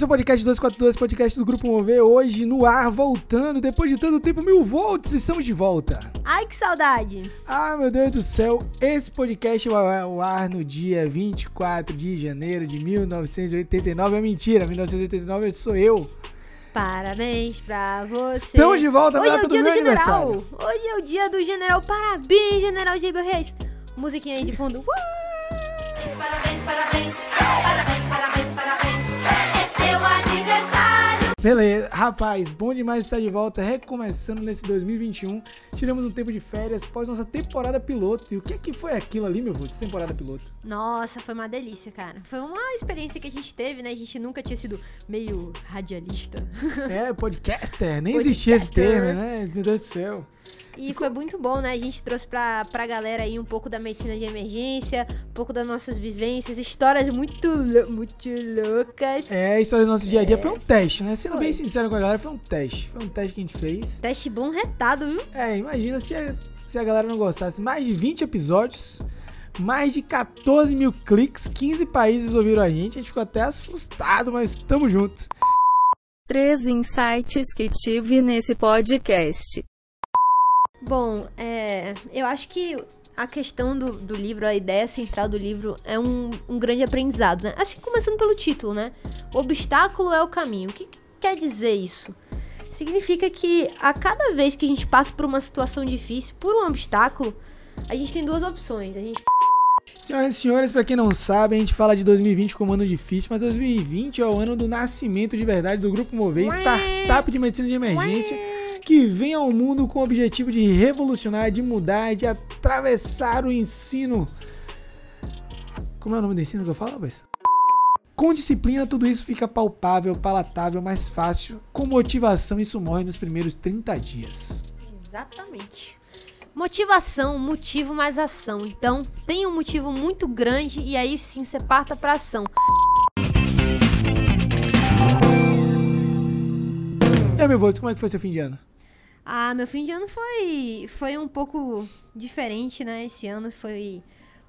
Esse é o podcast 242, podcast do Grupo Mover, hoje no ar, voltando, depois de tanto tempo, mil volts, estamos de volta. Ai, que saudade! Ah, meu Deus do céu, esse podcast vai ao ar no dia 24 de janeiro de 1989, é mentira, 1989 sou eu. Parabéns pra você. Estamos de volta na Hoje é o do dia meu do general. Hoje é o dia do general. Parabéns, general Gabriel Reis. Musiquinha aí de fundo. Uh! Parabéns, parabéns, parabéns, Beleza, rapaz, bom demais estar de volta, recomeçando nesse 2021. Tiramos um tempo de férias pós nossa temporada piloto. E o que é que foi aquilo ali, meu Volts, temporada piloto? Nossa, foi uma delícia, cara. Foi uma experiência que a gente teve, né? A gente nunca tinha sido meio radialista. É, podcaster, nem existia esse Podcaster. termo, né? Meu Deus do céu. E foi muito bom, né? A gente trouxe pra, pra galera aí um pouco da medicina de emergência, um pouco das nossas vivências, histórias muito, muito loucas. É, a história do nosso dia a dia foi um teste, né? Sendo Foi. bem sincero com a galera, foi um teste. Foi um teste que a gente fez. Teste bom retado, viu? É, imagina se a, se a galera não gostasse. Mais de 20 episódios, mais de 14 mil cliques, 15 países ouviram a gente. A gente ficou até assustado, mas tamo junto. Três insights que tive nesse podcast. Bom, é, eu acho que a questão do, do livro, a ideia central do livro é um, um grande aprendizado, né? Acho que começando pelo título, né? O obstáculo é o caminho. O que, que quer dizer isso? Significa que a cada vez que a gente passa por uma situação difícil, por um obstáculo, a gente tem duas opções. A gente Senhoras e senhores, pra quem não sabe, a gente fala de 2020 como ano difícil, mas 2020 é o ano do nascimento de verdade do Grupo Mover, startup de medicina de emergência, que vem ao mundo com o objetivo de revolucionar, de mudar, de atravessar o ensino. Como é o nome do ensino que eu falo, rapaz? Com disciplina, tudo isso fica palpável, palatável, mais fácil. Com motivação, isso morre nos primeiros 30 dias. Exatamente. Motivação, motivo mais ação. Então, tem um motivo muito grande e aí sim você parta pra ação. E aí, meu voto, como é que foi seu fim de ano? Ah, meu fim de ano foi foi um pouco diferente, né? Esse ano foi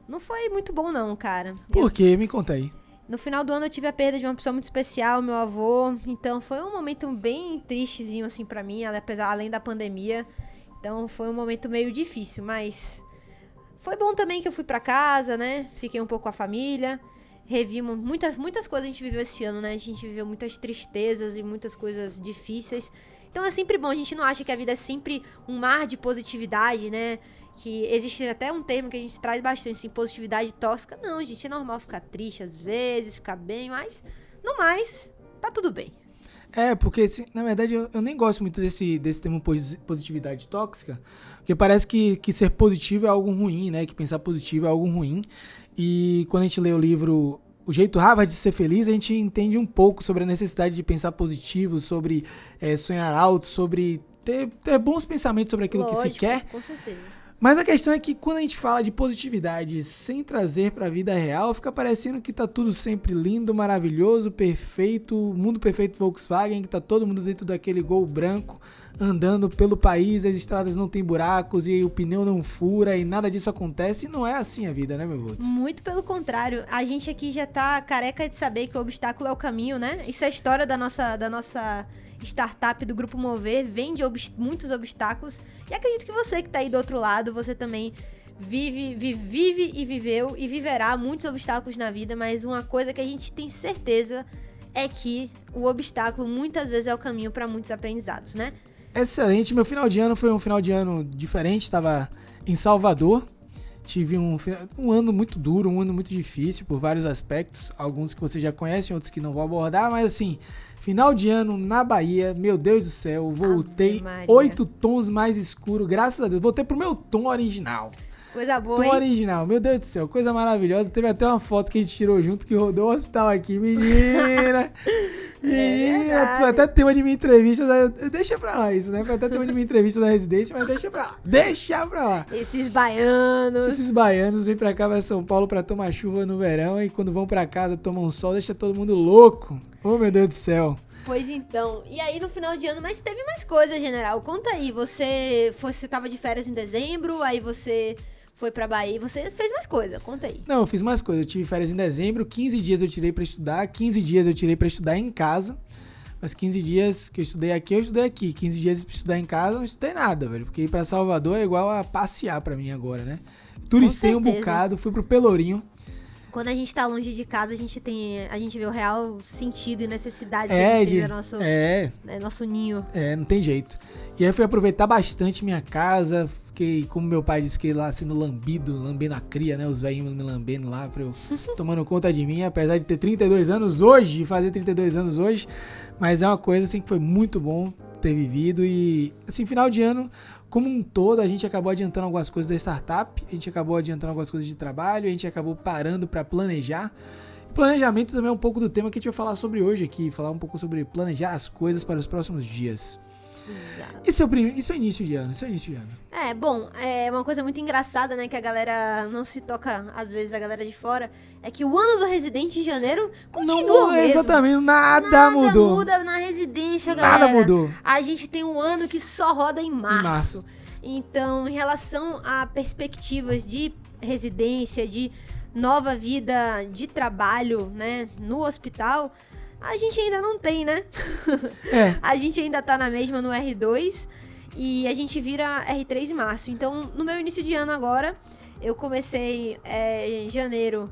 não foi muito bom não, cara. Eu- Por quê? Me conta aí. no final do ano eu tive a perda de uma pessoa muito especial, meu avô. Então foi um momento bem tristezinho assim pra mim, apesar além da pandemia. Então foi um momento meio difícil, mas foi bom também que eu fui pra casa, né? Fiquei um pouco com a família. Revimos muitas muitas coisas a gente viveu esse ano, né? A gente viveu muitas tristezas e muitas coisas difíceis. Então é sempre bom, a gente não acha que a vida é sempre um mar de positividade, né? Que existe até um termo que a gente traz bastante, assim, positividade tóxica. Não, gente, é normal ficar triste às vezes, ficar bem, mas no mais, tá tudo bem. É, porque assim, na verdade eu, eu nem gosto muito desse, desse termo posi- positividade tóxica, porque parece que, que ser positivo é algo ruim, né? Que pensar positivo é algo ruim. E quando a gente lê o livro O Jeito Harvard de Ser Feliz, a gente entende um pouco sobre a necessidade de pensar positivo, sobre eh, sonhar alto, sobre ter, ter bons pensamentos sobre aquilo que se Lógico, quer. Com certeza. Mas a questão é que quando a gente fala de positividade sem trazer pra vida real, fica parecendo que tá tudo sempre lindo, maravilhoso, perfeito, mundo perfeito Volkswagen, que tá todo mundo dentro daquele gol branco, andando pelo país, as estradas não tem buracos e o pneu não fura e nada disso acontece. E não é assim a vida, né, meu Volts? Muito pelo contrário, a gente aqui já tá careca de saber que o obstáculo é o caminho, né? Isso é a história da nossa, da nossa startup do Grupo Mover, vem de obs- muitos obstáculos. E acredito que você que tá aí do outro lado, você também vive, vi- vive e viveu e viverá muitos obstáculos na vida, mas uma coisa que a gente tem certeza é que o obstáculo muitas vezes é o caminho para muitos aprendizados, né? Excelente, meu final de ano foi um final de ano diferente, estava em Salvador. Tive um, um ano muito duro, um ano muito difícil por vários aspectos, alguns que você já conhece, outros que não vou abordar, mas assim, final de ano na Bahia, meu Deus do céu, voltei oito tons mais escuro, graças a Deus, voltei pro meu tom original. Coisa boa, Tom hein? original, meu Deus do céu, coisa maravilhosa. Teve até uma foto que a gente tirou junto que rodou o hospital aqui, menina. Menina, É foi até tema de minha entrevista. Da... Deixa pra lá isso, né? Foi até tema de minha entrevista da residência, mas deixa pra lá. Deixa pra lá. Esses baianos. Esses baianos vêm pra cá, pra São Paulo pra tomar chuva no verão e quando vão pra casa tomam sol, deixa todo mundo louco. Oh, meu Deus do céu. Pois então, e aí no final de ano, mas teve mais coisas, general. Conta aí, você foi, você tava de férias em dezembro, aí você foi pra Bahia. Você fez mais coisa, conta aí. Não, eu fiz mais coisas. Eu tive férias em dezembro, 15 dias eu tirei pra estudar, 15 dias eu tirei pra estudar em casa. Mas 15 dias que eu estudei aqui, eu estudei aqui. 15 dias pra estudar em casa, eu não estudei nada, velho. Porque ir pra Salvador é igual a passear pra mim agora, né? Turistei um bocado, fui pro Pelourinho. Quando a gente tá longe de casa, a gente tem. A gente vê o real sentido e necessidade que a É, gente de, nosso, é, né, nosso ninho. é, não tem jeito. E aí fui aproveitar bastante minha casa. Fiquei, como meu pai disse, fiquei lá sendo lambido, lambendo a cria, né? Os velhinhos me lambendo lá, pra eu tomando conta de mim, apesar de ter 32 anos hoje, fazer 32 anos hoje. Mas é uma coisa assim que foi muito bom ter vivido. E assim, final de ano, como um todo, a gente acabou adiantando algumas coisas da startup, a gente acabou adiantando algumas coisas de trabalho, a gente acabou parando pra planejar. E Planejamento também é um pouco do tema que a gente vai falar sobre hoje aqui, falar um pouco sobre planejar as coisas para os próximos dias. Exato. Esse é o, prim... Isso é o início de ano, isso é o início de ano. É, bom, é uma coisa muito engraçada, né? Que a galera não se toca, às vezes, a galera de fora. É que o ano do residente em janeiro continua não, o mesmo. exatamente, nada, Nada mudou. muda na residência, galera. Nada mudou. A gente tem um ano que só roda em março. março. Então, em relação a perspectivas de residência, de nova vida de trabalho, né, no hospital, a gente ainda não tem, né? É, A gente ainda tá na mesma no R2 e a gente vira R3 em março. Então, no meu início de ano agora, eu comecei é, em janeiro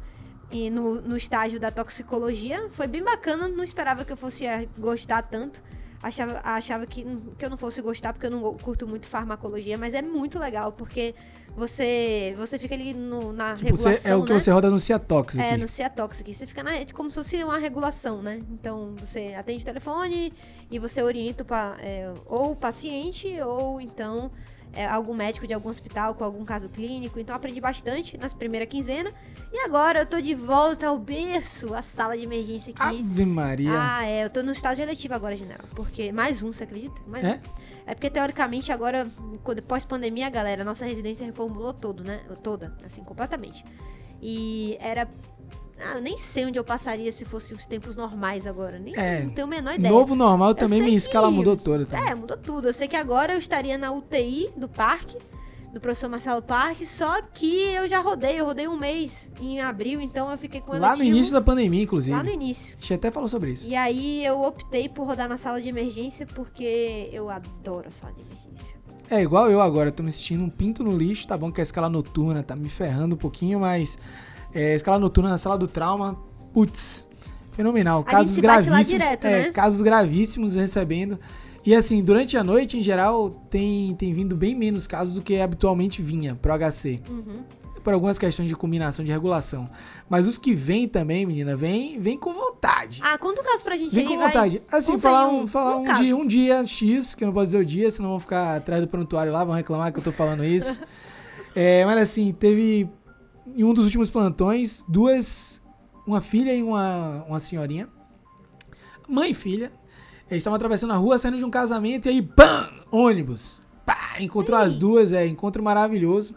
e no, no estágio da toxicologia. Foi bem bacana, não esperava que eu fosse gostar tanto. Achava, achava que, que eu não fosse gostar, porque eu não curto muito farmacologia, mas é muito legal, porque você, você fica ali no- na tipo, regulação, é o que né? você roda no Ciatox. É, no Ciatoxic. Você fica na rede como se fosse uma regulação, né? Então, você atende o telefone e você orienta pa- é, ou o paciente ou então é, algum médico de algum hospital com algum caso clínico. Então, aprendi bastante nas primeiras quinzenas. E agora eu tô de volta ao berço, a sala de emergência aqui. Ave Maria. Ah, é. Eu tô no estágio eletivo agora, general. Porque. Mais um, você acredita? Mais É? um. É porque, teoricamente, agora, quando- pós-pandemia, galera, a nossa residência reformulou todo, né? Toda, assim, completamente. E era. Ah, eu nem sei onde eu passaria se fosse os tempos normais agora. Nem É, não tenho a menor ideia. Novo normal também, sei minha escala que- mudou toda. também. É, mudou tudo. Eu sei que agora eu estaria na UTI do parque, do professor Marcelo Parque, só que eu já rodei, eu rodei um mês em abril, então eu fiquei com Lá no início da pandemia, inclusive. lá no início. A gente até falou sobre isso. E aí eu optei por rodar na sala de emergência porque eu adoro a sala de emergência. É igual eu agora, tô me sentindo um pinto no lixo. Tá bom que a escala noturna tá me ferrando um pouquinho, mas é, escala noturna na sala do trauma, putz, fenomenal. Casos gravíssimos. direto, é, né? casos gravíssimos recebendo. E assim, durante a noite, em geral, tem, tem vindo bem menos casos do que habitualmente vinha pro HC. Uhum. Por algumas questões de combinação de regulação. Mas os que vêm também, menina, vem, vem com vontade. Ah, conta um caso pra gente Vem aí, com vontade. Assim, falar aí um, falar um, caso. dia, um dia X, que eu não posso dizer o dia, senão vão ficar atrás do prontuário lá, vão reclamar que eu tô falando isso. É, mas assim, teve em um dos últimos plantões, duas, uma filha e uma, uma senhorinha, mãe e filha, eles estavam atravessando a rua, saindo de um casamento, e aí, pam! Ônibus. Pá! Encontrou as duas, é, encontro maravilhoso.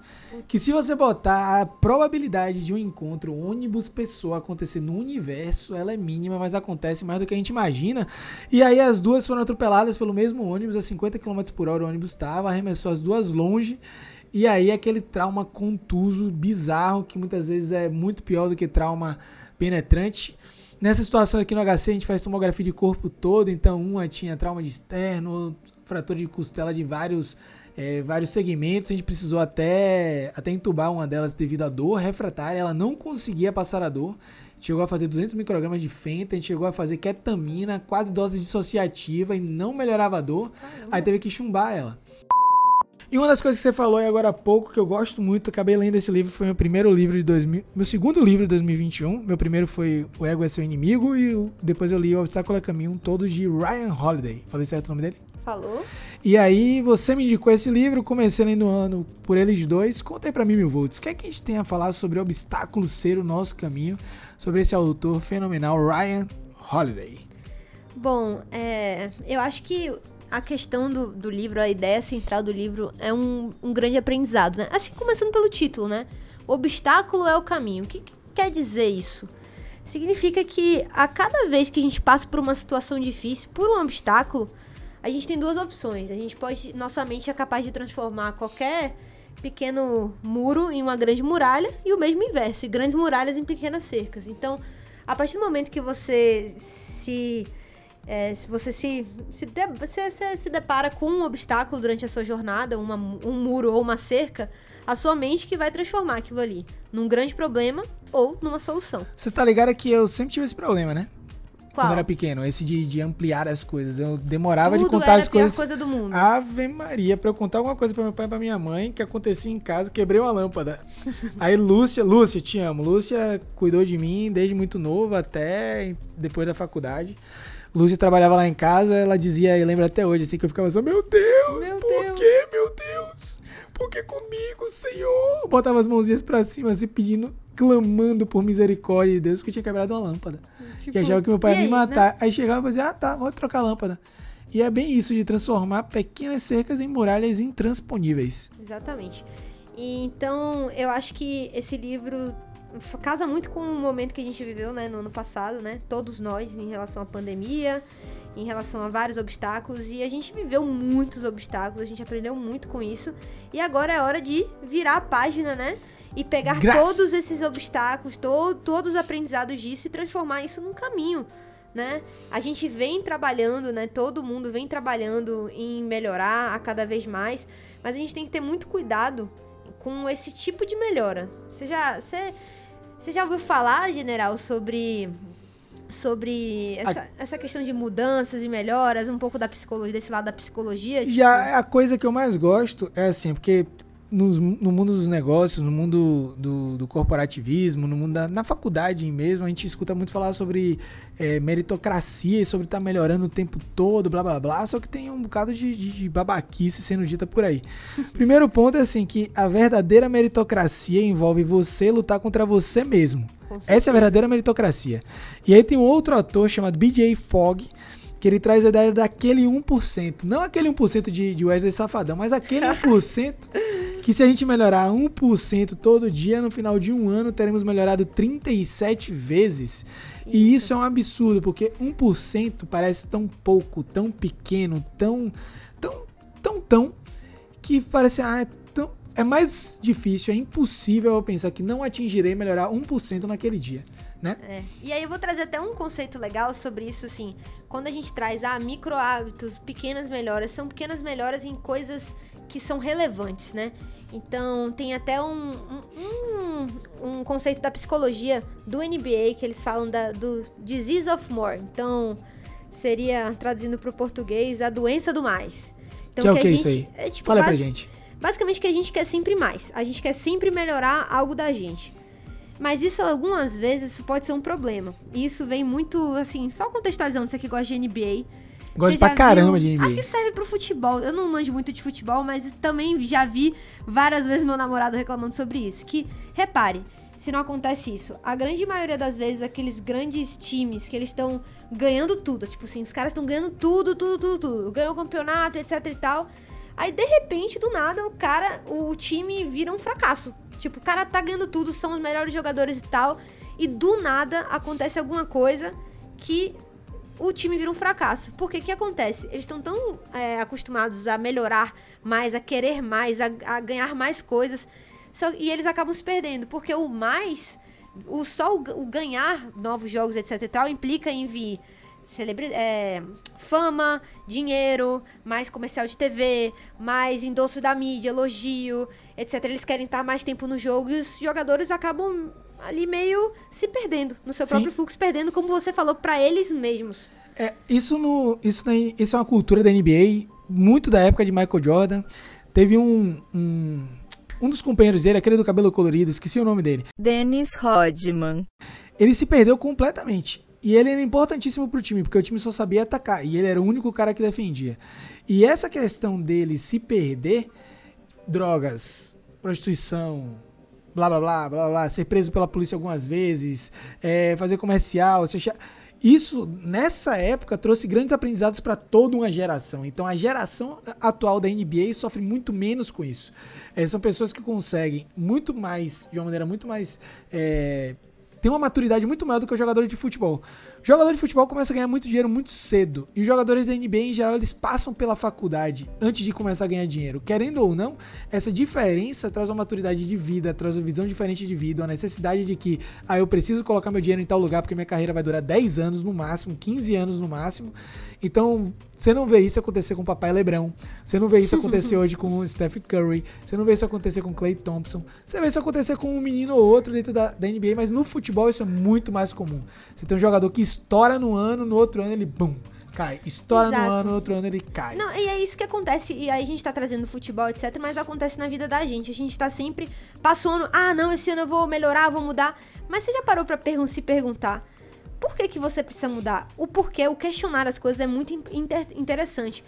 Que se você botar a probabilidade de um encontro ônibus-pessoa acontecer no universo, ela é mínima, mas acontece mais do que a gente imagina. E aí as duas foram atropeladas pelo mesmo ônibus, a 50 km por hora o ônibus estava, arremessou as duas longe. E aí aquele trauma contuso, bizarro, que muitas vezes é muito pior do que trauma penetrante. Nessa situação aqui no HC a gente faz tomografia de corpo todo, então uma tinha trauma de externo, fratura de costela de vários, eh, vários segmentos. A gente precisou até, até entubar uma delas devido à dor refratária, ela não conseguia passar a dor. Chegou a fazer 200 microgramas de fenta, a gente chegou a fazer ketamina, quase dose dissociativa e não melhorava a dor. Aí teve que chumbar ela. E uma das coisas que você falou aí agora há pouco, que eu gosto muito, acabei lendo esse livro, foi meu primeiro livro de 2000, meu segundo livro de 2021. Meu primeiro foi O Ego é Seu Inimigo e depois eu li O Obstáculo é Caminho, todos de Ryan Holiday. Falei certo o nome dele? Falou? E aí você me indicou esse livro, comecei lendo o ano por eles dois. Conta aí pra mim, mil volts, o que é que a gente tem a falar sobre obstáculos ser o nosso caminho, sobre esse autor fenomenal, Ryan Holiday. Bom, é, eu acho que a questão do, do livro, a ideia central do livro é um, um grande aprendizado, né? Que começando pelo título, né? O obstáculo é o caminho. O que, que quer dizer isso? Significa que a cada vez que a gente passa por uma situação difícil, por um obstáculo, a gente tem duas opções. A gente pode, nossa mente é capaz de transformar qualquer pequeno muro em uma grande muralha e o mesmo inverso, grandes muralhas em pequenas cercas. Então, a partir do momento que você se é, se você se, se, de, você, se, se depara com um obstáculo durante a sua jornada, uma, um muro ou uma cerca, a sua mente que vai transformar aquilo ali num grande problema ou numa solução. Você tá ligado que eu sempre tive esse problema, né? Qual? Quando era pequeno, esse de, de ampliar as coisas. Eu demorava Tudo de contar era as a pior coisas. coisa do mundo. Ave Maria, pra eu contar alguma coisa pra meu pai e pra minha mãe que acontecia em casa, quebrei uma lâmpada. Aí Lúcia, Lúcia, te amo. Lúcia cuidou de mim desde muito novo até depois da faculdade. Lúcia trabalhava lá em casa, ela dizia, eu lembro até hoje, assim, que eu ficava assim, meu Deus, Meu por Deus. que, meu Deus? Por que comigo, Senhor? Eu Botava as mãozinhas pra cima, assim, pedindo, clamando por misericórdia de Deus, porque eu tinha quebrado uma lâmpada. Tipo, e achava que meu pai e ia me né? matar. Aí chegava e dizia, ah, tá, vou trocar a lâmpada. E é bem isso, de transformar pequenas cercas em muralhas intransponíveis. Exatamente. E, então, eu acho que esse livro casa muito com o momento que a gente viveu, né, no ano passado, né? Todos nós, em relação à pandemia, em relação a vários obstáculos. E a gente viveu muitos obstáculos, a gente aprendeu muito com isso. E agora é hora de virar a página, né? E pegar Graças. todos esses obstáculos, to todos os aprendizados disso e transformar isso num caminho. Né? A gente vem trabalhando, né? Todo mundo vem trabalhando em melhorar a cada vez mais, mas a gente tem que ter muito cuidado com esse tipo de melhora. Você já, você, você já ouviu falar, general, sobre sobre essa, essa questão de mudanças e melhoras, um pouco da psicologia, desse lado da psicologia? tipo, Já a coisa que eu mais gosto é assim, porque nos- no mundo dos negócios, no mundo do, do corporativismo, no mundo da, na faculdade mesmo, a gente escuta muito falar sobre é, meritocracia e sobre estar melhorando o tempo todo, blá blá blá, só que tem um bocado de, de- de babaquice sendo dita por aí. Primeiro ponto é assim, que a verdadeira meritocracia envolve você lutar contra você mesmo. Essa é a verdadeira meritocracia. E aí tem um outro ator chamado BJ Fogg, que ele traz a ideia daquele 1%. Não aquele 1% de, de Wesley Safadão, mas aquele 1% que se a gente melhorar 1% todo dia, no final de um ano teremos melhorado 37 vezes. E isso é um absurdo, porque 1% parece tão pouco, tão pequeno, tão, tão, tão, tão, que parece, ah, é, tão, é mais difícil, é impossível eu pensar que não atingirei melhorar 1% naquele dia, né? É. E aí eu vou trazer até um conceito legal sobre isso, assim. Quando a gente traz ah, micro hábitos, pequenas melhoras, são pequenas melhoras em coisas que são relevantes, né? Então tem até um, um, um- conceito da psicologia do NBA que eles falam da, do disease of more. Então seria, traduzindo para o português, a doença do mais. Então, que é o que a é gente, isso aí? É, tipo, Fala pra gente. Basicamente que a gente quer sempre mais. A gente quer sempre melhorar algo da gente. Mas isso algumas vezes isso pode ser um problema. E isso vem muito assim, só contextualizando você que gosta de NBA. Gosto pra caramba viu- de NBA. Acho que serve pro futebol. Eu não manjo muito de futebol, mas também já vi várias vezes meu namorado reclamando sobre isso. Que, repare, se não acontece isso, a grande maioria das vezes aqueles grandes times que eles estão ganhando tudo, tipo assim, os caras estão ganhando tudo, tudo, tudo, tudo. Ganhou o campeonato, etc e tal. Aí, de repente, do nada, o cara, o time vira um fracasso. Tipo, o cara tá ganhando tudo, são os melhores jogadores e tal. E do nada acontece alguma coisa que o time vira um fracasso. Porque o que acontece? Eles estão tão é, acostumados a melhorar mais, a querer mais, a, a ganhar mais coisas. Só, e eles acabam se perdendo. Porque o mais, o só o, o ganhar novos jogos, etc e tal, implica em vir celebri é, fama, dinheiro, mais comercial de TV, mais endosso da mídia, elogio, etc. Eles querem estar mais tempo no jogo e os jogadores acabam ali meio se perdendo no seu Sim. próprio fluxo, perdendo, como você falou, pra eles mesmos. É, isso, no, isso, na- isso é uma cultura da NBA, muito da época de Michael Jordan. Teve um, um, um dos companheiros dele, aquele do cabelo colorido, esqueci o nome dele. Dennis Rodman. Ele se perdeu completamente. E ele era importantíssimo pro time, porque o time só sabia atacar. E ele era o único cara que defendia. E essa questão dele se perder, drogas, prostituição, blá blá blá blá blá, ser preso pela polícia algumas vezes, é, fazer comercial, cha- isso nessa época trouxe grandes aprendizados para toda uma geração. Então a geração atual da NBA sofre muito menos com isso. É, são pessoas que conseguem muito mais, de uma maneira muito mais é, tem uma maturidade muito maior do que o jogador de futebol. Jogador de futebol começa a ganhar muito dinheiro muito cedo. E os jogadores da NBA, em geral, eles passam pela faculdade antes de começar a ganhar dinheiro. Querendo ou não, essa diferença traz uma maturidade de vida, traz uma visão diferente de vida, uma necessidade de que, ah, eu preciso colocar meu dinheiro em tal lugar porque minha carreira vai durar 10 anos no máximo, 15 anos no máximo. Então, você não vê isso acontecer com o papai Lebrão. Você não vê isso acontecer hoje com o Steph Curry. Você não vê isso acontecer com o Clay Thompson. Você vê isso acontecer com um menino ou outro dentro da, da NBA, mas no futebol isso é muito mais comum. Você tem um jogador que estoura no ano, no outro ano ele, bum, cai. Estoura Exato. no ano, no outro ano ele cai. Não, e é isso que acontece. E aí a gente tá trazendo futebol, etc. Mas acontece na vida da gente. A gente tá sempre passando. Ah, não, esse ano eu vou melhorar, vou mudar. Mas você já parou pra pergun se perguntar por que, que você precisa mudar? O porquê, o questionar as coisas é muito in- inter- interessante.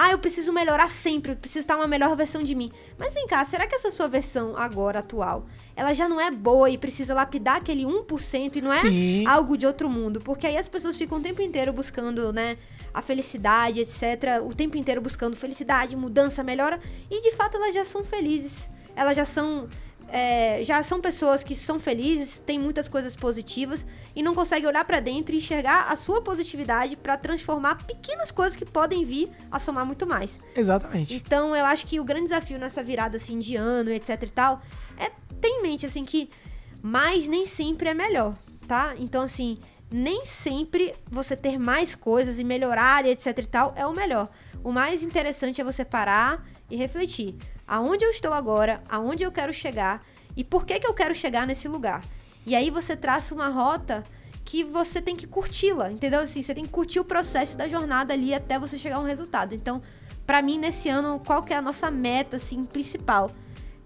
Ah, eu preciso melhorar sempre, eu preciso estar uma melhor versão de mim. Mas vem cá, será que essa sua versão agora, atual, ela já não é boa e precisa lapidar aquele 1% e não é Sim. algo de outro mundo? Porque aí as pessoas ficam o tempo inteiro buscando, né, a felicidade, etc. O tempo inteiro buscando felicidade, mudança, melhora. E de fato elas já são felizes. Elas já são. É, já são pessoas que são felizes, têm muitas coisas positivas e não conseguem olhar pra dentro e enxergar a sua positividade pra transformar pequenas coisas que podem vir a somar muito mais. Exatamente. Então eu acho que o grande desafio nessa virada assim de ano, etc e tal, é ter em mente assim que mais nem sempre é melhor, tá? Então assim, nem sempre você ter mais coisas e melhorar e etc e tal é o melhor. O mais interessante é você parar e refletir. Aonde eu estou agora? Aonde eu quero chegar? E por que que eu quero chegar nesse lugar? E aí você traça uma rota que você tem que curti-la, entendeu? Assim, você tem que curtir o processo da jornada ali até você chegar a um resultado. Então, Pra mim, nesse ano, qual que é a nossa meta, assim, principal?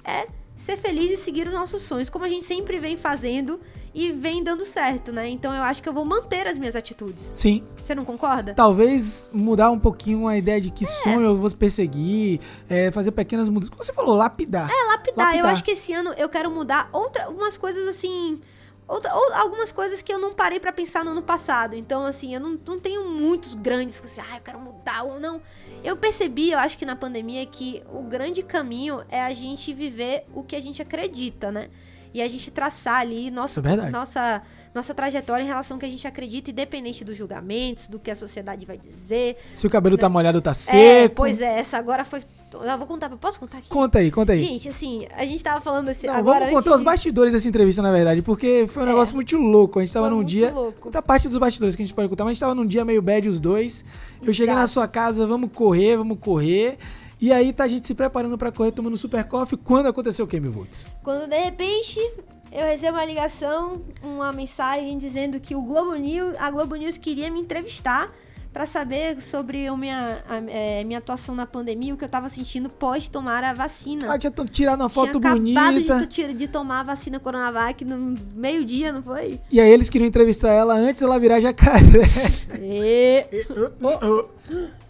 É ser feliz e seguir os nossos sonhos, como a gente sempre vem fazendo e vem dando certo, né? Então eu acho que eu vou manter as minhas atitudes. Sim. Você não concorda? Talvez mudar um pouquinho a ideia de É. que sonho eu vou perseguir, é, fazer pequenas mudanças. Como você falou, lapidar. É, lapidar. Eu Lapidar. acho que esse ano eu quero mudar outra, umas coisas assim. Outra, ou algumas coisas que eu não parei pra pensar no ano passado. Então, assim, eu não, não tenho muitos grandes que assim, ah, eu quero mudar ou não. Eu percebi, eu acho que na pandemia, que o grande caminho é a gente viver o que a gente acredita, né? E a gente traçar ali nosso, é nossa, nossa trajetória em relação ao que a gente acredita, independente dos julgamentos, do que a sociedade vai dizer. Se o cabelo tá molhado, tá É, seco. pois é, essa agora foi. Eu vou contar, posso contar aqui? Conta aí, conta aí. Gente, assim, a gente tava falando assim. Não, agora vamos contar antes os de- bastidores dessa entrevista, na verdade, porque foi um negócio muito louco. A gente tava Foi num muito dia. louco. Conta parte dos bastidores que a gente pode contar, mas a gente tava num dia meio bad os dois. Eu cheguei na Exato. sua casa, vamos correr, vamos correr. E aí tá a gente se preparando pra correr, tomando super coffee. Quando aconteceu o que, meu Volts? Quando de repente eu recebo uma ligação, uma mensagem dizendo que o Globo News, a Globo News queria me entrevistar pra saber sobre a minha, a- é, minha atuação na pandemia, o que eu tava sentindo pós tomar a vacina. Ah, tinha tirado uma Tinha foto acabado de, bonita. to- tira- de tomar a vacina Coronavac no meio-dia, não foi? E aí eles queriam entrevistar ela antes dela virar jacaré. E...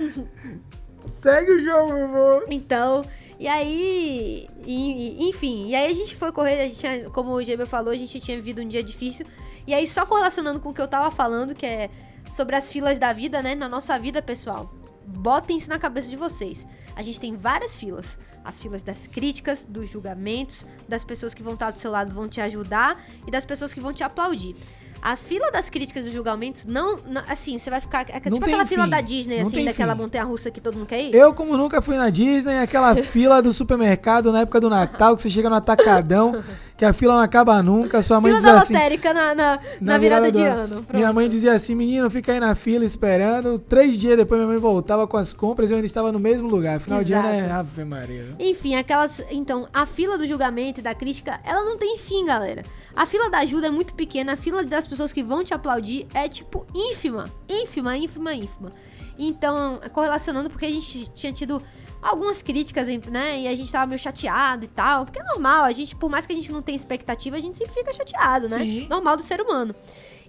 Segue o jogo, meu Volts. Então, e aí, e- enfim, e aí a gente foi correr, a gente como o Gêmeo falou, a gente tinha vivido um dia difícil. E aí, só correlacionando com o que eu tava falando, que é sobre as filas da vida, né? Na nossa vida, pessoal. Botem isso na cabeça de vocês. A gente tem várias filas. As filas das críticas, dos julgamentos, das pessoas que vão estar do seu lado vão te ajudar e das pessoas que vão te aplaudir. As filas das críticas e julgamentos não, não- assim, você vai ficar é Não tipo aquela fila fim. da Disney Não assim, daquela montanha russa que todo mundo quer ir. Eu, como nunca fui na Disney, aquela fila do supermercado na época do Natal, que você chega no atacadão, que a fila não acaba nunca, sua mãe Fila diz da assim... lotérica na, na, na virada do de ano. Pronto. Minha mãe dizia assim, menino, fica aí na fila esperando. Três dias depois minha mãe voltava com as compras e eu ainda estava no mesmo lugar. Final de ano é Exato. Ave Maria. Enfim, aquelas. Então, a fila do julgamento e da crítica, ela não tem fim, galera. A fila da ajuda é muito pequena, a fila das pessoas que vão te aplaudir é, tipo, ínfima. Ínfima, ínfima, ínfima. Então, correlacionando, porque a gente tinha tido algumas críticas, né? E a gente tava meio chateado e tal. Porque é normal, a gente, por mais que a gente não tenha expectativa, a gente sempre fica chateado, né? Sim. Normal do ser humano.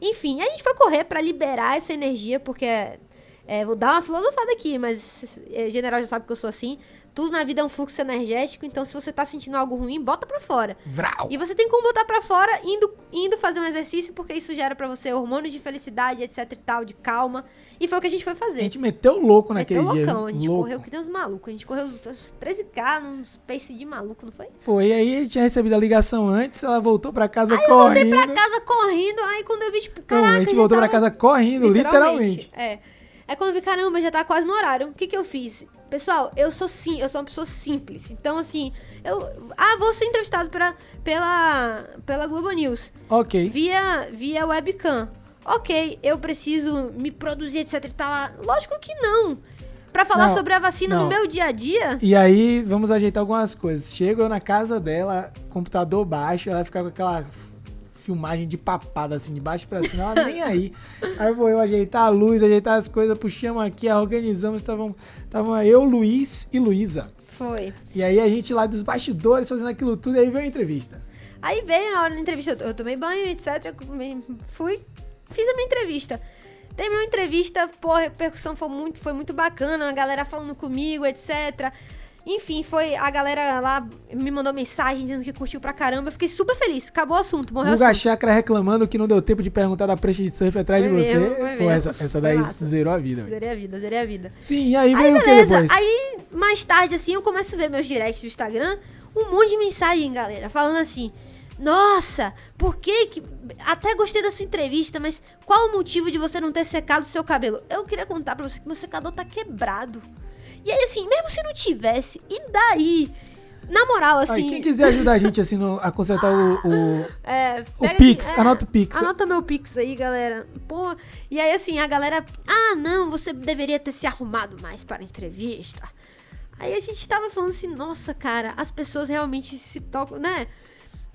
Enfim, a gente foi correr pra liberar essa energia, porque. É, vou dar uma filosofada aqui, mas é, general já sabe que eu sou assim. Tudo na vida é um fluxo energético, então se você tá sentindo algo ruim, bota pra fora. Vral. E você tem como botar pra fora indo, indo fazer um exercício, porque isso gera pra você hormônios de felicidade, etc e tal, de calma. E foi o que a gente foi A fazer. gente meteu louco naquele Meteu dia. loucão, a gente Louco. correu que nem uns malucos. A gente correu uns 13k num pace de maluco, não foi? Foi, aí a gente tinha recebido a ligação antes, ela voltou pra casa Aí eu voltei correndo. pra casa correndo, aí quando eu vi, tipo, Não, caraca, a gente voltou pra tava- casa correndo, literalmente. É. Aí quando eu vi, caramba, já tá quase no horário. O que que eu fiz? Pessoal, eu sou sim, eu sou uma pessoa simples. Então, assim, eu. Ah, vou ser entrevistado pela, pela, pela Globo News. Ok. Via, via webcam. Ok, eu preciso me produzir, etc e tal. Lógico que não. Pra falar Não, sobre a vacina não. no meu dia a dia. E aí, vamos ajeitar algumas coisas. Chego eu na casa dela, computador baixo, ela fica com aquela filmagem de papada, assim, de baixo pra cima, ela nem aí. Aí vou eu ajeitar a luz, ajeitar as coisas, puxamos aqui, organizamos, estavam eu, Luiz e Luísa. Foi. E aí a gente lá dos bastidores fazendo aquilo tudo, e aí veio a entrevista. Aí veio na hora da entrevista, eu, eu tomei banho, etc. Fui, fiz a minha entrevista. Terminou a entrevista, pô, a repercussão foi muito, foi muito bacana, a galera falando comigo, etc. Enfim, foi. A galera lá me mandou mensagem dizendo que curtiu pra caramba. Eu fiquei super feliz. Acabou o assunto, morreu o Guga assunto. Chakra reclamando que não deu tempo de perguntar da prancha de surf atrás Foi de você. mesmo, Pô, mesmo. essa, essa daí massa. zerou a vida. Zerei a vida, zerei a vida. Sim, e aí Aí veio o que beleza, depois? aí mais tarde assim eu começo a ver meus directs do Instagram, um monte de mensagem, galera, falando assim: "Nossa, por que que até gostei da sua entrevista, mas qual o motivo de você não ter secado o seu cabelo?" Eu queria contar pra você que meu secador tá quebrado. E aí assim, mesmo se não tivesse, e daí? Na moral, assim, quem quiser ajudar a gente assim no- a consertar o, o- é, O Pix, aqui- é, anota o Pix. Anota meu Pix aí, galera. Pô, e aí assim, a galera, ah, não, você deveria ter se arrumado mais para a entrevista. Aí a gente tava falando assim, nossa, cara, as pessoas realmente se tocam, né?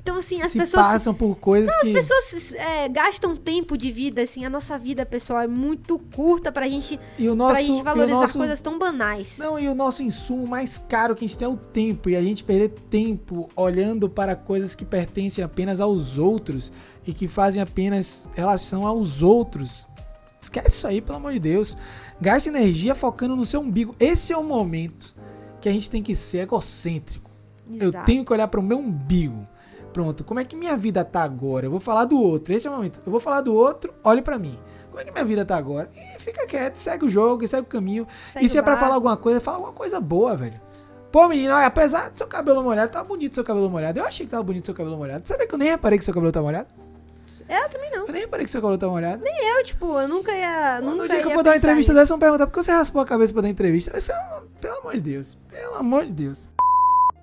Então assim, as se pessoas passam por coisas as que... pessoas é, gastam tempo de vida, assim, a nossa vida, pessoal, é muito curta pra gente, E o pra nosso, gente e o valorizar nosso- coisas tão banais. Não, e o nosso insumo mais caro que a gente tem é o tempo. E a gente perder tempo olhando para coisas que pertencem apenas aos outros e que fazem apenas relação aos outros. Esquece isso aí, pelo amor de Deus. Gaste energia focando no seu umbigo. Esse é o momento que a gente tem que ser egocêntrico. Eu Exato. tenho que olhar para o meu umbigo. Pronto, como é que minha vida tá agora? Eu vou falar do outro. Esse é o momento. Eu vou falar do outro, olhe pra mim. Como é que minha vida tá agora? E fica quieto, segue o jogo, segue o caminho. Segue e se é pra falar alguma coisa, fala alguma coisa boa, velho. Pô, menino, olha, apesar do seu cabelo molhado, tá bonito seu cabelo molhado. Eu achei que tava bonito seu cabelo molhado. Sabe que eu nem reparei que seu cabelo tá molhado? É, também não. Eu nem reparei que seu cabelo tá molhado. Eu, tipo, eu nunca ia. Nunca no dia que eu for dar uma entrevista nisso. dessa, vão perguntar por que você raspou a cabeça pra dar entrevista. Vai ser uma... Pelo amor de Deus. Pelo amor de Deus.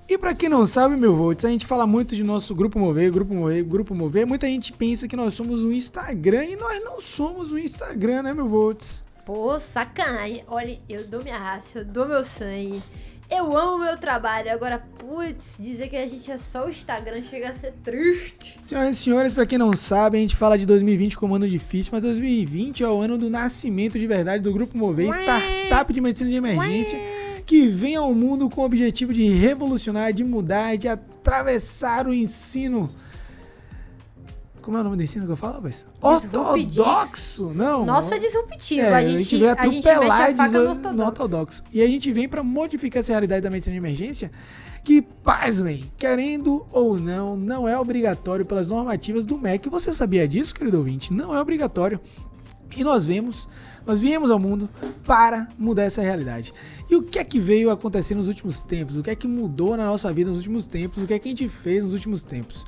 E pra quem não sabe, meu Volts, a gente fala muito de nosso Grupo Mover, Grupo Mover, Grupo Mover. Muita gente pensa que nós somos o Instagram e nós não somos o Instagram, né, meu Volts? Pô, sacanagem. Olha, eu dou minha raça, eu dou meu sangue. Eu amo meu trabalho. Agora, putz, dizer que a gente é só o Instagram chega a ser triste. Senhoras e senhores, pra quem não sabe, a gente fala de 2020 como ano difícil, mas 2020 é o ano do nascimento de verdade do Grupo Mover, startup de medicina de emergência, que vem ao mundo com o objetivo de revolucionar, de mudar, de atravessar o ensino. Como é o nome do ensino que eu falo? Disruptivo. Ortodoxo! Não. Nosso é disruptivo. É, a, gente, veio a gente atropelar a faca no no ortodoxo. ortodoxo. E a gente vem pra modificar essa realidade da medicina de emergência que, pasmem, querendo ou não, não é obrigatório pelas normativas do MEC. Você sabia disso, querido ouvinte? Não é obrigatório. E nós vemos, nós viemos ao mundo para mudar essa realidade. E o que é que veio acontecer nos últimos tempos? O que é que mudou na nossa vida nos últimos tempos? O que é que a gente fez nos últimos tempos?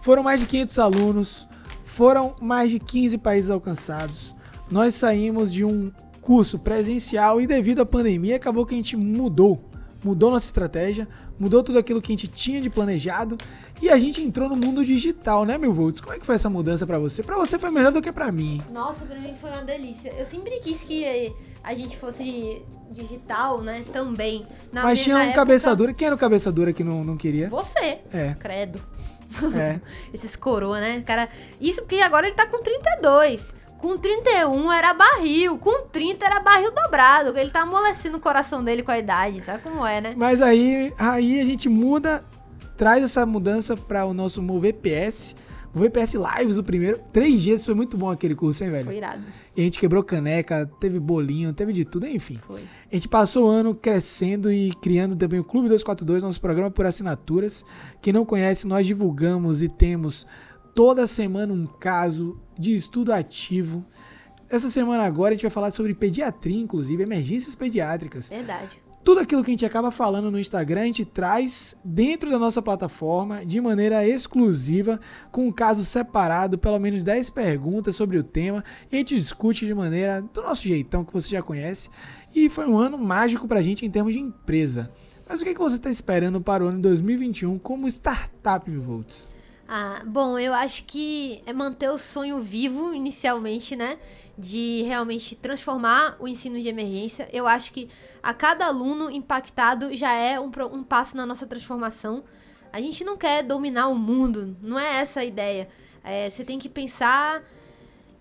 Foram mais de 500 alunos, foram mais de 15 países alcançados. Nós saímos de um curso presencial e devido à pandemia acabou que a gente mudou. Mudou nossa estratégia, mudou tudo aquilo que a gente tinha de planejado e a gente entrou no mundo digital, né, meu Volts? Como é que foi essa mudança pra você? Pra você foi melhor do que pra mim. Nossa, pra mim foi uma delícia. Eu sempre quis que a gente fosse digital, né? Também. Na Mas minha- tinha um época- cabeça dura. Quem era o cabeça dura que não, não queria? Você. É, Credo. é. Esses coroa, né? Cara, isso porque agora ele tá com 32. Com 31 era barril. Com 30 era barril dobrado. Ele tá amolecendo o coração dele com a idade. Sabe como é, né? Mas aí, aí a gente muda, traz essa mudança para o nosso Mover PS, O VPS Lives, o primeiro. Três dias, foi muito bom aquele curso, hein, velho? Foi irado. E a gente quebrou caneca, teve bolinho, teve de tudo, enfim. Foi. A gente passou o ano crescendo e criando também o Clube 242, nosso programa por assinaturas. Quem não conhece, nós divulgamos e temos toda semana um caso de estudo ativo. Essa semana agora a gente vai falar sobre pediatria, inclusive, emergências pediátricas. Verdade. Tudo aquilo que a gente acaba falando no Instagram, a gente traz dentro da nossa plataforma de maneira exclusiva, com um caso separado, pelo menos 10 perguntas sobre o tema, e a gente discute de maneira do nosso jeitão que você já conhece. E foi um ano mágico pra gente em termos de empresa. Mas o que, que você está esperando para o ano 2021 como startup, volts? Ah, bom, eu acho que é manter o sonho vivo inicialmente, né? De realmente transformar o ensino de emergência. Eu acho que a cada aluno impactado já é um, um passo na nossa transformação. A gente não quer dominar o mundo, não é essa a ideia. É, você tem que pensar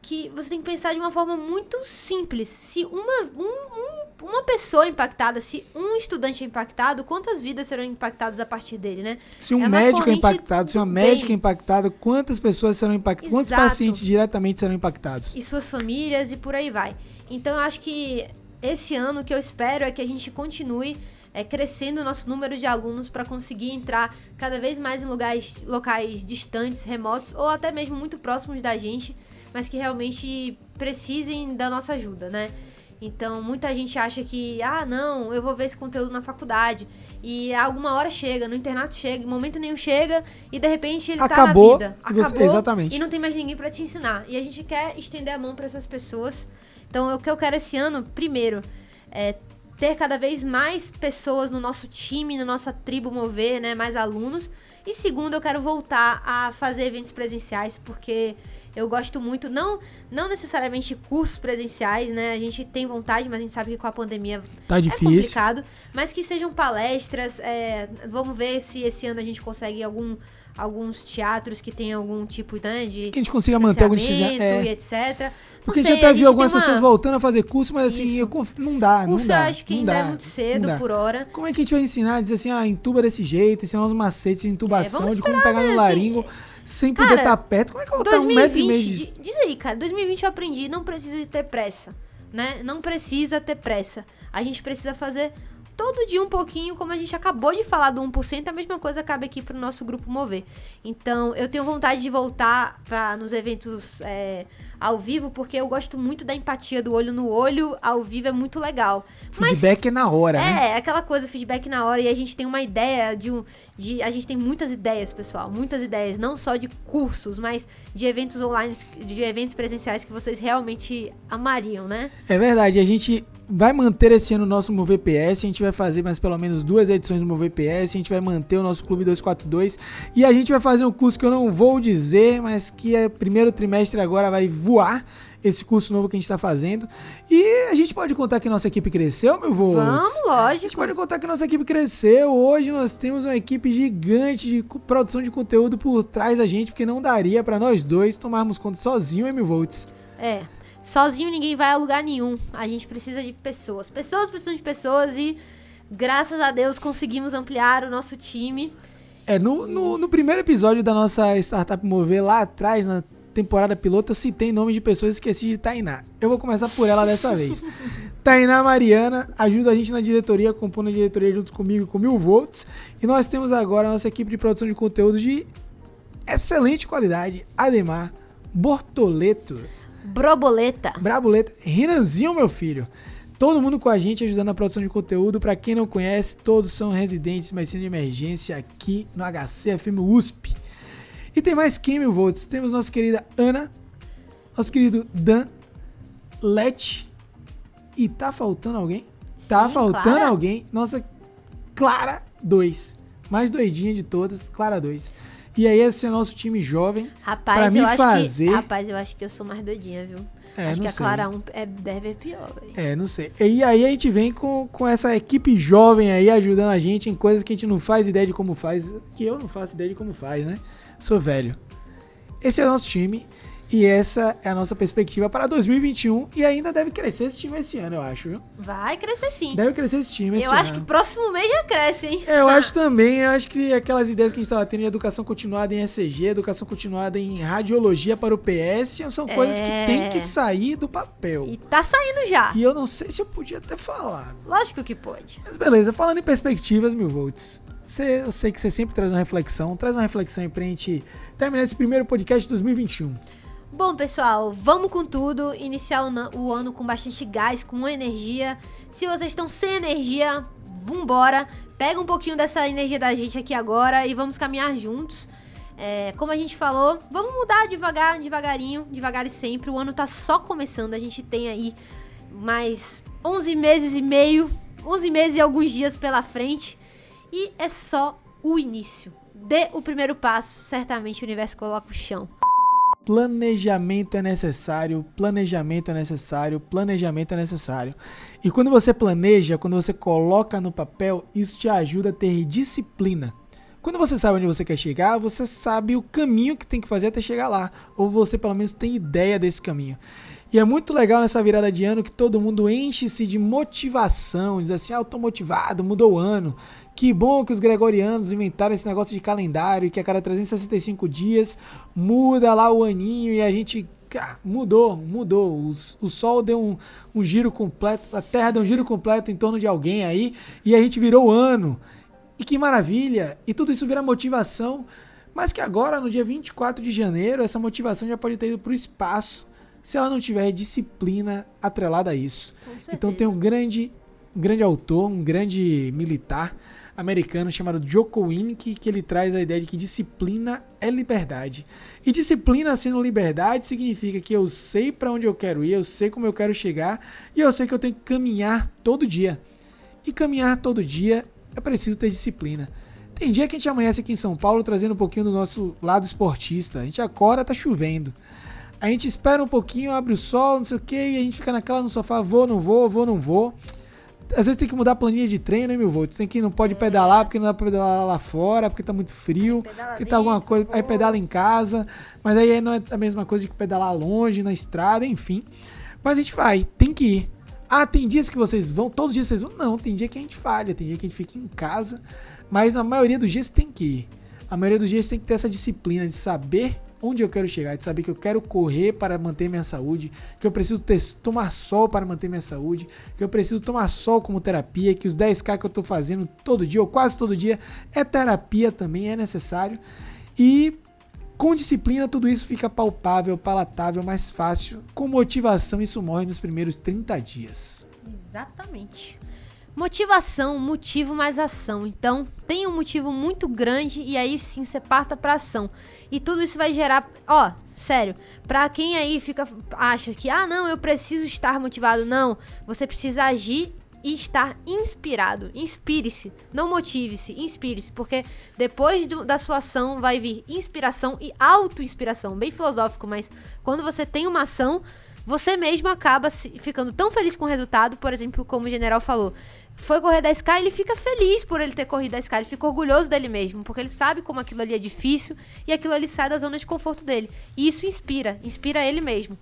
que você tem que pensar de uma forma muito simples. Se uma, um- um- uma pessoa impactada, se um estudante é impactado, quantas vidas serão impactadas a partir dele, né? Se um É médico é impactado, se uma do médica é bem. impactada, quantas pessoas serão impactadas? Quantos pacientes diretamente serão impactados? e suas famílias e por aí vai. Então eu acho que esse ano o que eu espero é que a gente continue é, crescendo o nosso número de alunos para conseguir entrar cada vez mais em lugares, locais distantes, remotos ou até mesmo muito próximos da gente, mas que realmente precisem da nossa ajuda, né? Então, muita gente acha que, ah, não, eu vou ver esse conteúdo na faculdade. E alguma hora chega, no internato chega, em momento nenhum chega, e de repente ele Acabou, tá na vida. e você- Acabou. exatamente. E não tem mais ninguém pra te ensinar. E a gente quer estender a mão pra essas pessoas. Então, o que eu quero esse ano, primeiro, é ter cada vez mais pessoas no nosso time, na nossa tribo mover, né, mais alunos. E segundo, eu quero voltar a fazer eventos presenciais, porque eu gosto muito, não, não necessariamente cursos presenciais, né? A gente tem vontade, mas a gente sabe que com a pandemia Tá é difícil. complicado, mas que sejam palestras. é, vamos ver se esse ano a gente consegue algum, alguns teatros que tenham algum tipo né, de que a gente consiga manter distanciamento é, e etc. Não Porque a sei, gente até viu tem algumas uma- pessoas voltando a fazer curso, mas assim, eu não dá, não Curso dá. eu acho que não ainda dá, é muito cedo não por hora. Como é que a gente vai ensinar, dizer assim, ah, intuba desse jeito, ensinar uns macetes de intubação, vamos de como pegar no né, laringo sem poder cara, estar perto? Como é que eu vou estar um metro e 2020, meio de... di- diz aí, cara, 2020 eu aprendi, não precisa ter pressa, né? Não precisa ter pressa. A gente precisa fazer todo dia um pouquinho, como a gente acabou de falar do 1%, a mesma coisa cabe aqui pro nosso grupo mover. Então, eu tenho vontade de voltar para nos eventos é, ao vivo, porque eu gosto muito da empatia do olho no olho, ao vivo é muito legal. Mas- Feedback é na hora, né? é, aquela coisa, feedback na hora, e a gente tem uma ideia de um. De, a gente tem muitas ideias, pessoal. Muitas ideias, não só de cursos, mas de eventos online, de eventos presenciais que vocês realmente amariam, né? É verdade, a gente vai manter esse ano o nosso Mover PS, a gente vai fazer mais pelo menos duas edições do Mover PS, a gente vai manter o nosso Clube 242 e a gente vai fazer um curso que eu não vou dizer, mas que é primeiro trimestre agora vai voar esse curso novo que a gente está fazendo. E a gente pode contar que nossa equipe cresceu, meu vô? Vamos, A gente lógico. pode contar que nossa equipe cresceu. Hoje nós temos uma equipe gigante de produção de conteúdo por trás da gente, porque não daria para nós dois tomarmos conta sozinho, M volts. É. Sozinho ninguém vai a lugar nenhum. A gente precisa de pessoas. Pessoas precisam de pessoas e, graças a Deus, conseguimos ampliar o nosso time. É, no, no, no primeiro episódio da nossa Startup Mover, lá atrás, na temporada piloto, eu citei nome de pessoas e esqueci de Tainá. Eu vou começar por ela dessa vez. Tainá Mariana ajuda a gente na diretoria, compondo a diretoria junto comigo com mil volts. E nós temos agora a nossa equipe de produção de conteúdo de excelente qualidade. Ademar, Bortoleto, Broboleta. Brabuleta, Renanzinho, meu filho. Todo mundo com a gente ajudando na produção de conteúdo. Pra quem não conhece, todos são residentes de medicina de emergência aqui no HCFM USP. E tem mais quem, meu volts? Temos nossa querida Ana, nosso querido Dan, Let. E tá faltando alguém? tá Sim, faltando Clara. alguém. Nossa Clara 2. Mais doidinha de todas, Clara 2. E aí esse é o nosso time jovem. Rapaz, mim eu acho fazer- que. Rapaz, eu acho que eu sou mais doidinha, viu? É, acho que a sei. Clara 1 é, deve ser pior, velho. É, não sei. E aí a gente vem com, com essa equipe jovem aí ajudando a gente em coisas que a gente não faz ideia de como faz, que eu não faço ideia de como faz, né? Sou velho. Esse é o nosso time. E essa é a nossa perspectiva para 2021 e ainda deve crescer esse time esse ano, eu acho, viu? Vai crescer sim. Deve crescer esse time esse Eu ano. acho que próximo mês já cresce, hein? Eu acho também, eu acho que aquelas ideias que a gente estava tendo de educação continuada em ECG, educação continuada em radiologia para o PS, são coisas que É. tem que sair do papel. E tá saindo já. E eu não sei se eu podia ter falado. Lógico que pode. Mas beleza, falando em perspectivas, mil volts. Você, eu sei que você sempre traz uma reflexão. Traz uma reflexão aí pra gente terminar esse primeiro podcast de 2021. Bom, pessoal, vamos com tudo. Iniciar o, ano com bastante gás, com energia. Se vocês estão sem energia, vambora. Pega um pouquinho dessa energia da gente aqui agora e vamos caminhar juntos. É, como a gente falou, vamos mudar devagar, devagarinho, devagar e sempre. O ano tá só começando. A gente tem aí mais 11 meses e meio, 11 meses e alguns dias pela frente. E é só o início. Dê o primeiro passo, certamente o universo coloca o chão. Planejamento é necessário, planejamento é necessário, planejamento é necessário. E quando você planeja, quando você coloca no papel, isso te ajuda a ter disciplina. Quando você sabe onde você quer chegar, você sabe o caminho que tem que fazer até chegar lá. Ou você pelo menos tem ideia desse caminho. E é muito legal nessa virada de ano que todo mundo enche-se de motivação, diz assim: ah, eu tô motivado, mudou o ano. Que bom que os gregorianos inventaram esse negócio de calendário e que a cada 365 dias muda lá o aninho e a gente ah, mudou, mudou. O, o sol deu um, um giro completo, a terra deu um giro completo em torno de alguém aí e a gente virou o ano. E que maravilha! E tudo isso vira motivação, mas que agora, no dia 24 de janeiro, essa motivação já pode ter ido para o espaço se ela não tiver disciplina atrelada a isso. Então tem um grande, um grande autor, um grande militar americano chamado Joko Willink que ele traz a ideia de que disciplina é liberdade. E disciplina sendo liberdade significa que eu sei para onde eu quero ir, eu sei como eu quero chegar e eu sei que eu tenho que caminhar todo dia. E caminhar todo dia é preciso ter disciplina. Tem dia que a gente amanhece aqui em São Paulo trazendo um pouquinho do nosso lado esportista. A gente acorda, tá chovendo. A gente espera um pouquinho, abre o sol, não sei o que, e a gente fica naquela no sofá, vou, não vou, vou, não vou. Às vezes tem que mudar a planilha de treino, né, meu vô? Tem que não pode pedalar porque não dá pra pedalar lá fora, porque tá muito frio, Pedala porque tá alguma dentro, coisa. Aí pedala em casa, mas aí não é a mesma coisa que pedalar longe, na estrada, enfim. Mas a gente vai, tem que ir. Ah, tem dias que vocês vão, todos os dias vocês vão? Não, tem dia que a gente falha, tem dia que a gente fica em casa, mas a maioria dos dias tem que ir. A maioria dos dias tem que ter essa disciplina de saber onde eu quero chegar, de saber que eu quero correr para manter minha saúde, que eu preciso ter, tomar sol para manter minha saúde, que eu preciso tomar sol como terapia, que os 10k que eu tô fazendo todo dia ou quase todo dia é terapia também, é necessário. E com disciplina tudo isso fica palpável, palatável, mais fácil. Com motivação isso morre nos primeiros 30 dias. Exatamente. Motivação, motivo mais ação. Então, tem um motivo muito grande e aí sim você parta pra ação. E tudo isso vai gerar, ó, sério, pra quem aí fica acha que ah, não, eu preciso estar motivado, não, você precisa agir e estar inspirado. Inspire-se, não motive-se, inspire-se, porque depois do- da sua ação vai vir inspiração e auto-inspiração, bem filosófico, mas quando você tem uma ação, você mesmo acaba se- ficando tão feliz com o resultado, por exemplo, como o general falou. Foi correr 10k, ele fica feliz por ele ter corrido 10k, ele fica orgulhoso dele mesmo, porque ele sabe como aquilo ali é difícil e aquilo ali sai da zona de conforto dele. E isso inspira, inspira ele mesmo.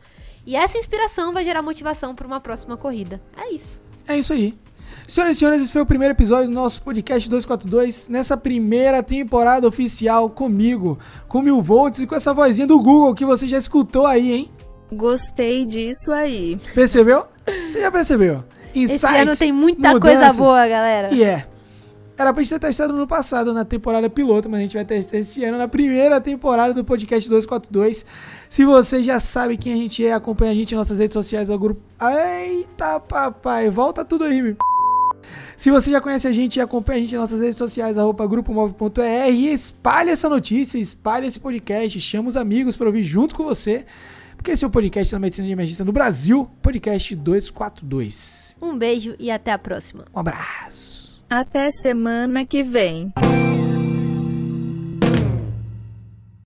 E essa inspiração vai gerar motivação para uma próxima corrida. É isso. É isso aí. Senhoras e senhores, esse foi o primeiro episódio do nosso podcast 242, nessa primeira temporada oficial comigo, com mil volts e com essa vozinha do Google que você já escutou aí, hein? Gostei disso aí. Percebeu? Você já percebeu? Esse ano tem muita mudanças. coisa boa, galera. E é. Era pra gente ter testado no passado, na temporada piloto, mas a gente vai testar esse ano, na primeira temporada do podcast 242. Se você já sabe quem a gente é, acompanha a gente nas nossas redes sociais do grupo. Eita, papai, volta tudo aí, meu. Se você já conhece a gente e acompanha a gente nas nossas redes sociais, arroba grupomove.er, e espalhe essa notícia, espalhe esse podcast, chama os amigos para ouvir junto com você, porque esse é o podcast da Medicina de Emergência no Brasil, podcast 242. Um beijo e até a próxima. Um abraço. Até semana que vem.